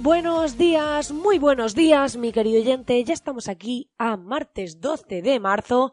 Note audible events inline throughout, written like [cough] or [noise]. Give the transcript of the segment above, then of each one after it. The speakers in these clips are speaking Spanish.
Buenos días, muy buenos días, mi querido oyente. Ya estamos aquí a martes 12 de marzo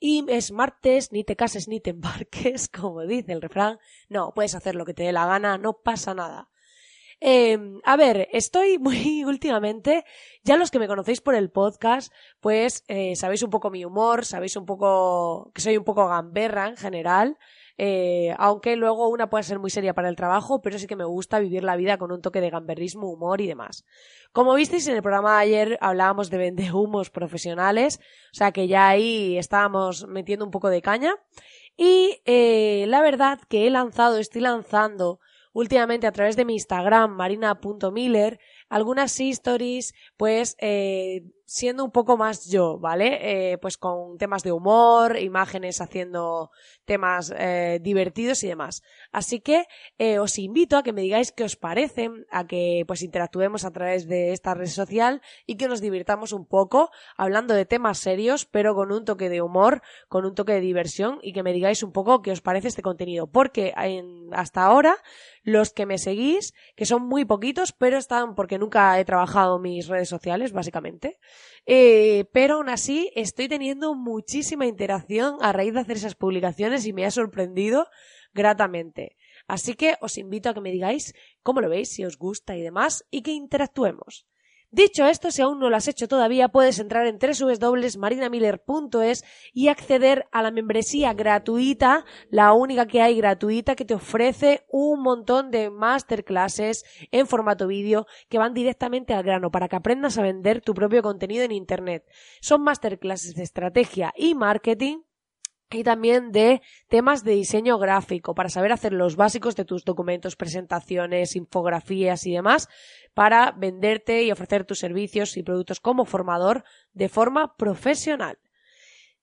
y es martes, ni te cases ni te embarques, [laughs] como dice el refrán. No, puedes hacer lo que te dé la gana, no pasa nada. Eh, a ver, estoy muy [laughs] últimamente, ya los que me conocéis por el podcast, pues eh, sabéis un poco mi humor, sabéis un poco que soy un poco gamberra en general. Eh, aunque luego una puede ser muy seria para el trabajo, pero sí que me gusta vivir la vida con un toque de gamberrismo, humor y demás. Como visteis en el programa de ayer hablábamos de vendehumos profesionales, o sea que ya ahí estábamos metiendo un poco de caña. Y eh, la verdad que he lanzado, estoy lanzando últimamente a través de mi Instagram, marina.miller, algunas stories, pues, eh, siendo un poco más yo, ¿vale? Eh, pues con temas de humor, imágenes haciendo temas eh, divertidos y demás. Así que eh, os invito a que me digáis qué os parecen, a que pues interactuemos a través de esta red social y que nos divirtamos un poco hablando de temas serios, pero con un toque de humor, con un toque de diversión y que me digáis un poco qué os parece este contenido. Porque hasta ahora los que me seguís, que son muy poquitos, pero están porque nunca he trabajado mis redes sociales, básicamente. Eh, pero aún así estoy teniendo muchísima interacción a raíz de hacer esas publicaciones y me ha sorprendido gratamente. Así que os invito a que me digáis cómo lo veis, si os gusta y demás, y que interactuemos. Dicho esto, si aún no lo has hecho todavía, puedes entrar en www.marinamiller.es y acceder a la membresía gratuita, la única que hay gratuita, que te ofrece un montón de masterclasses en formato vídeo que van directamente al grano para que aprendas a vender tu propio contenido en Internet. Son masterclasses de estrategia y marketing y también de temas de diseño gráfico para saber hacer los básicos de tus documentos, presentaciones, infografías y demás para venderte y ofrecer tus servicios y productos como formador de forma profesional.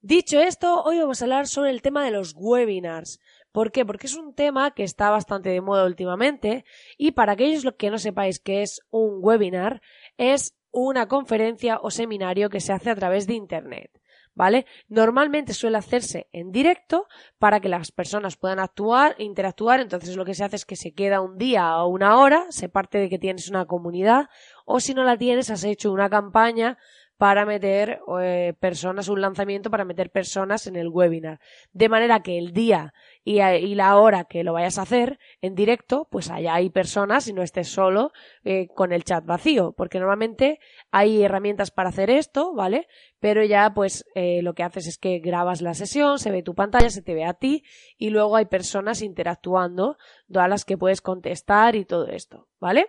Dicho esto, hoy vamos a hablar sobre el tema de los webinars. ¿Por qué? Porque es un tema que está bastante de moda últimamente y para aquellos que no sepáis qué es un webinar, es una conferencia o seminario que se hace a través de Internet. ¿Vale? Normalmente suele hacerse en directo para que las personas puedan actuar, interactuar, entonces lo que se hace es que se queda un día o una hora, se parte de que tienes una comunidad, o si no la tienes, has hecho una campaña para meter eh, personas, un lanzamiento para meter personas en el webinar. De manera que el día y, y, la hora que lo vayas a hacer en directo, pues allá hay personas y no estés solo eh, con el chat vacío, porque normalmente hay herramientas para hacer esto, ¿vale? Pero ya pues eh, lo que haces es que grabas la sesión, se ve tu pantalla, se te ve a ti y luego hay personas interactuando, a las que puedes contestar y todo esto, ¿vale?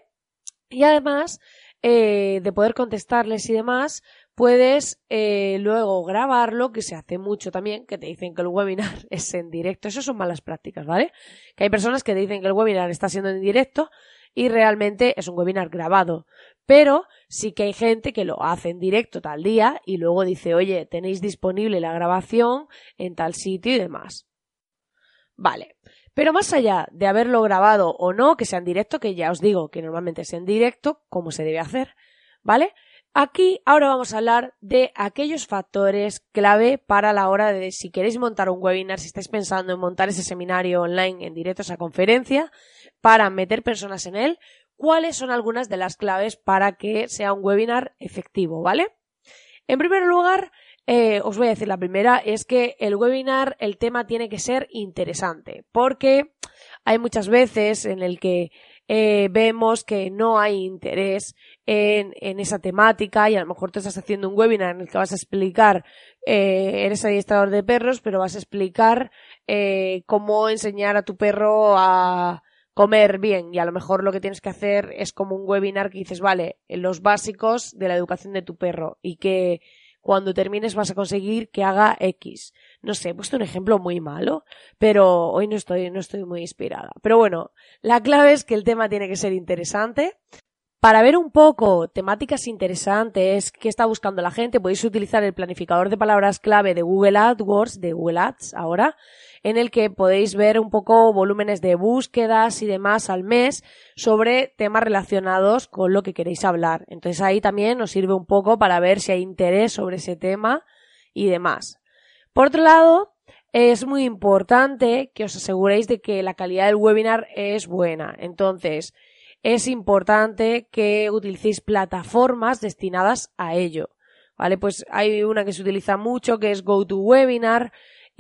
Y además, eh, de poder contestarles y demás, puedes eh, luego grabarlo, que se hace mucho también, que te dicen que el webinar [laughs] es en directo. Eso son malas prácticas, ¿vale? Que hay personas que te dicen que el webinar está siendo en directo y realmente es un webinar grabado. Pero sí que hay gente que lo hace en directo tal día y luego dice, oye, tenéis disponible la grabación en tal sitio y demás. Vale. Pero más allá de haberlo grabado o no, que sea en directo, que ya os digo que normalmente es en directo, como se debe hacer, ¿vale? Aquí ahora vamos a hablar de aquellos factores clave para la hora de si queréis montar un webinar, si estáis pensando en montar ese seminario online en directo, esa conferencia, para meter personas en él, cuáles son algunas de las claves para que sea un webinar efectivo, ¿vale? En primer lugar, eh, os voy a decir la primera, es que el webinar, el tema tiene que ser interesante, porque hay muchas veces en el que eh, vemos que no hay interés en, en, esa temática y a lo mejor te estás haciendo un webinar en el que vas a explicar, eh, eres adiestrador de perros, pero vas a explicar eh, cómo enseñar a tu perro a comer bien. Y a lo mejor lo que tienes que hacer es como un webinar que dices, vale, los básicos de la educación de tu perro y que cuando termines vas a conseguir que haga X. No sé, he puesto un ejemplo muy malo, pero hoy no estoy, no estoy muy inspirada. Pero bueno, la clave es que el tema tiene que ser interesante. Para ver un poco temáticas interesantes, qué está buscando la gente, podéis utilizar el planificador de palabras clave de Google AdWords, de Google Ads ahora, en el que podéis ver un poco volúmenes de búsquedas y demás al mes sobre temas relacionados con lo que queréis hablar. Entonces ahí también os sirve un poco para ver si hay interés sobre ese tema y demás. Por otro lado, es muy importante que os aseguréis de que la calidad del webinar es buena. Entonces, es importante que utilicéis plataformas destinadas a ello. ¿Vale? Pues hay una que se utiliza mucho que es GoToWebinar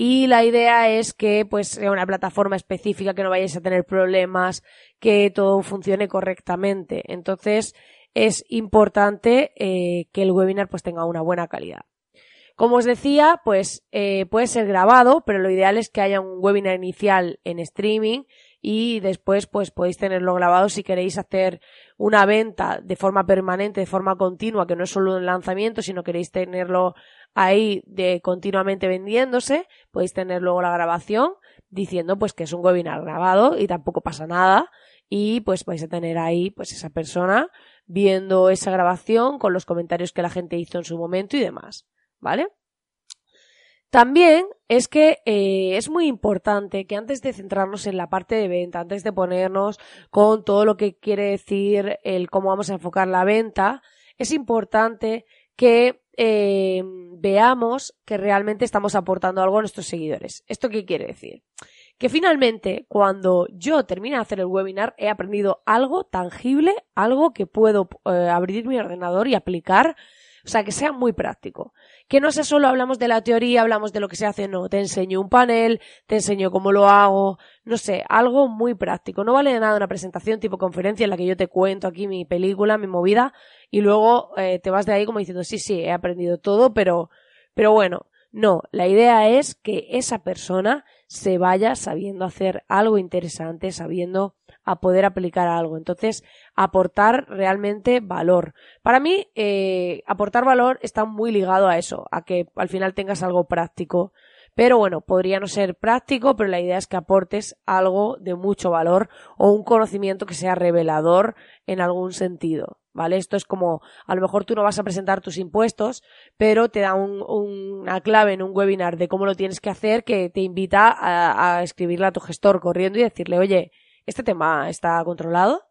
y la idea es que pues sea una plataforma específica que no vayáis a tener problemas, que todo funcione correctamente. Entonces es importante eh, que el webinar pues tenga una buena calidad. Como os decía, pues eh, puede ser grabado, pero lo ideal es que haya un webinar inicial en streaming y después pues podéis tenerlo grabado si queréis hacer una venta de forma permanente, de forma continua, que no es solo un lanzamiento, sino queréis tenerlo ahí de continuamente vendiéndose, podéis tener luego la grabación diciendo pues que es un webinar grabado y tampoco pasa nada y pues vais a tener ahí pues esa persona viendo esa grabación con los comentarios que la gente hizo en su momento y demás, ¿vale? También es que eh, es muy importante que antes de centrarnos en la parte de venta, antes de ponernos con todo lo que quiere decir el cómo vamos a enfocar la venta, es importante que eh, veamos que realmente estamos aportando algo a nuestros seguidores. ¿Esto qué quiere decir? Que finalmente, cuando yo termine de hacer el webinar, he aprendido algo tangible, algo que puedo eh, abrir mi ordenador y aplicar o sea, que sea muy práctico. Que no sea solo hablamos de la teoría, hablamos de lo que se hace, no. Te enseño un panel, te enseño cómo lo hago, no sé, algo muy práctico. No vale de nada una presentación tipo conferencia en la que yo te cuento aquí mi película, mi movida, y luego eh, te vas de ahí como diciendo, sí, sí, he aprendido todo, pero, pero bueno, no. La idea es que esa persona se vaya sabiendo hacer algo interesante, sabiendo a poder aplicar algo. Entonces, aportar realmente valor. Para mí, eh, aportar valor está muy ligado a eso, a que al final tengas algo práctico. Pero bueno, podría no ser práctico, pero la idea es que aportes algo de mucho valor o un conocimiento que sea revelador en algún sentido. ¿Vale? Esto es como, a lo mejor tú no vas a presentar tus impuestos, pero te da una clave en un webinar de cómo lo tienes que hacer que te invita a, a escribirle a tu gestor corriendo y decirle, oye, este tema está controlado.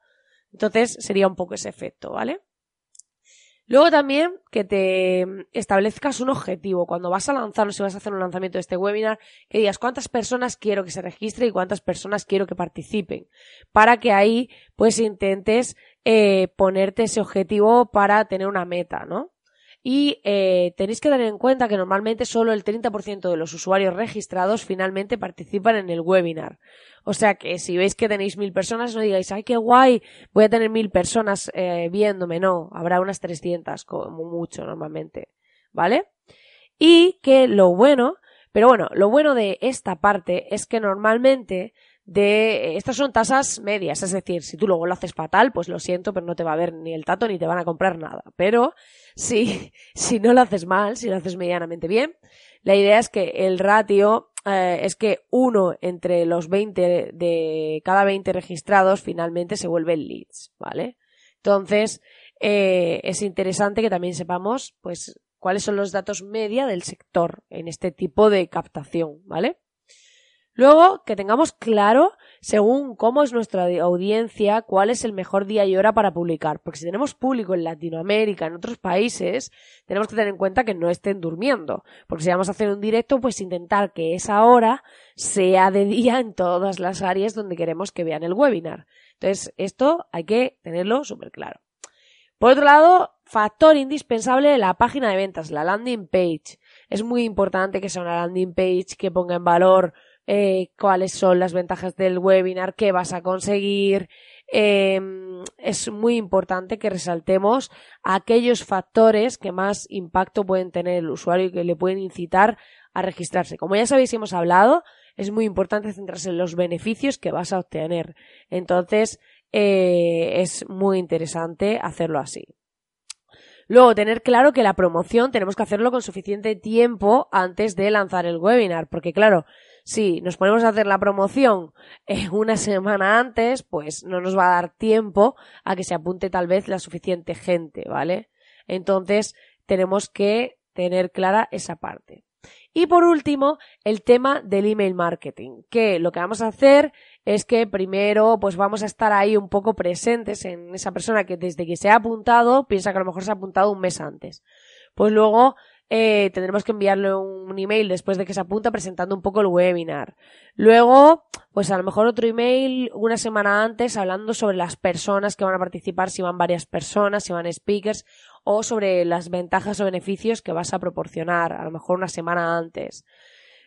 Entonces sería un poco ese efecto, ¿vale? Luego también que te establezcas un objetivo. Cuando vas a lanzarlo, si vas a hacer un lanzamiento de este webinar, que digas cuántas personas quiero que se registren y cuántas personas quiero que participen. Para que ahí pues intentes eh, ponerte ese objetivo para tener una meta, ¿no? Y eh, tenéis que tener en cuenta que normalmente solo el 30% de los usuarios registrados finalmente participan en el webinar. O sea que si veis que tenéis mil personas, no digáis, ay, qué guay, voy a tener mil personas eh, viéndome. No, habrá unas 300 como mucho normalmente. ¿Vale? Y que lo bueno, pero bueno, lo bueno de esta parte es que normalmente de estas son tasas medias, es decir, si tú luego lo haces fatal, pues lo siento, pero no te va a ver ni el tato ni te van a comprar nada. Pero si, [laughs] si no lo haces mal, si lo haces medianamente bien, la idea es que el ratio eh, es que uno entre los 20 de cada 20 registrados finalmente se vuelven leads, ¿vale? Entonces, eh, es interesante que también sepamos, pues, cuáles son los datos media del sector en este tipo de captación, ¿vale? Luego, que tengamos claro, según cómo es nuestra audiencia, cuál es el mejor día y hora para publicar. Porque si tenemos público en Latinoamérica, en otros países, tenemos que tener en cuenta que no estén durmiendo. Porque si vamos a hacer un directo, pues intentar que esa hora sea de día en todas las áreas donde queremos que vean el webinar. Entonces, esto hay que tenerlo súper claro. Por otro lado, factor indispensable la página de ventas, la landing page. Es muy importante que sea una landing page que ponga en valor eh, cuáles son las ventajas del webinar, qué vas a conseguir, em, es muy importante que resaltemos aquellos factores que más impacto pueden tener el usuario y que le pueden incitar a registrarse. Como ya sabéis hemos hablado, es muy importante centrarse en los beneficios que vas a obtener. Entonces, eh, es muy interesante hacerlo así. Luego, tener claro que la promoción tenemos que hacerlo con suficiente tiempo antes de lanzar el webinar, porque claro, si nos ponemos a hacer la promoción eh, una semana antes, pues no nos va a dar tiempo a que se apunte tal vez la suficiente gente, ¿vale? Entonces, tenemos que tener clara esa parte. Y por último, el tema del email marketing, que lo que vamos a hacer es que primero pues vamos a estar ahí un poco presentes en esa persona que desde que se ha apuntado piensa que a lo mejor se ha apuntado un mes antes. Pues luego eh, tendremos que enviarle un email después de que se apunta presentando un poco el webinar. Luego, pues a lo mejor otro email una semana antes hablando sobre las personas que van a participar, si van varias personas, si van speakers, o sobre las ventajas o beneficios que vas a proporcionar, a lo mejor una semana antes.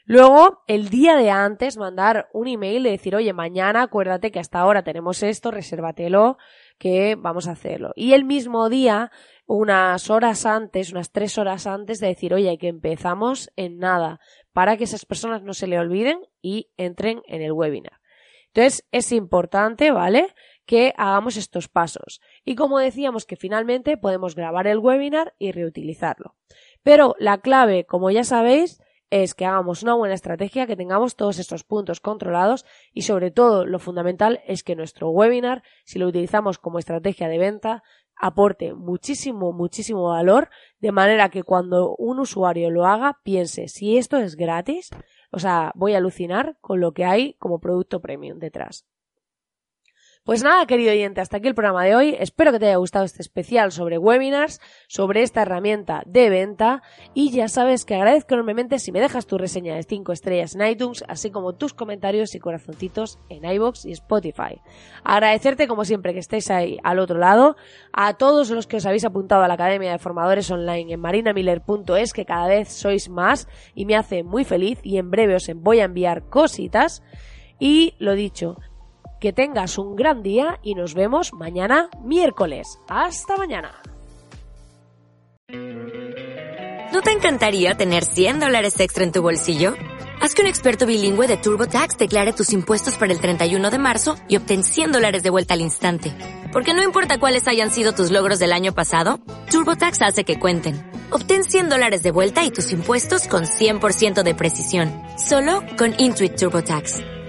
Luego, el día de antes, mandar un email y decir, oye, mañana acuérdate que hasta ahora tenemos esto, resérvatelo, que vamos a hacerlo. Y el mismo día, unas horas antes, unas tres horas antes de decir, oye, que empezamos en nada, para que esas personas no se le olviden y entren en el webinar. Entonces, es importante, ¿vale? Que hagamos estos pasos. Y como decíamos que finalmente podemos grabar el webinar y reutilizarlo. Pero la clave, como ya sabéis, es que hagamos una buena estrategia, que tengamos todos estos puntos controlados y sobre todo lo fundamental es que nuestro webinar, si lo utilizamos como estrategia de venta, aporte muchísimo, muchísimo valor, de manera que cuando un usuario lo haga, piense, si esto es gratis, o sea, voy a alucinar con lo que hay como producto premium detrás. Pues nada, querido oyente, hasta aquí el programa de hoy. Espero que te haya gustado este especial sobre webinars, sobre esta herramienta de venta. Y ya sabes que agradezco enormemente si me dejas tu reseña de 5 estrellas en iTunes, así como tus comentarios y corazoncitos en iBox y Spotify. Agradecerte, como siempre, que estéis ahí al otro lado. A todos los que os habéis apuntado a la Academia de Formadores Online en marinamiller.es, que cada vez sois más y me hace muy feliz. Y en breve os voy a enviar cositas. Y lo dicho, que tengas un gran día y nos vemos mañana miércoles. Hasta mañana. ¿No te encantaría tener 100 dólares extra en tu bolsillo? Haz que un experto bilingüe de TurboTax declare tus impuestos para el 31 de marzo y obtén 100 dólares de vuelta al instante. Porque no importa cuáles hayan sido tus logros del año pasado, TurboTax hace que cuenten. Obtén 100 dólares de vuelta y tus impuestos con 100% de precisión. Solo con Intuit TurboTax.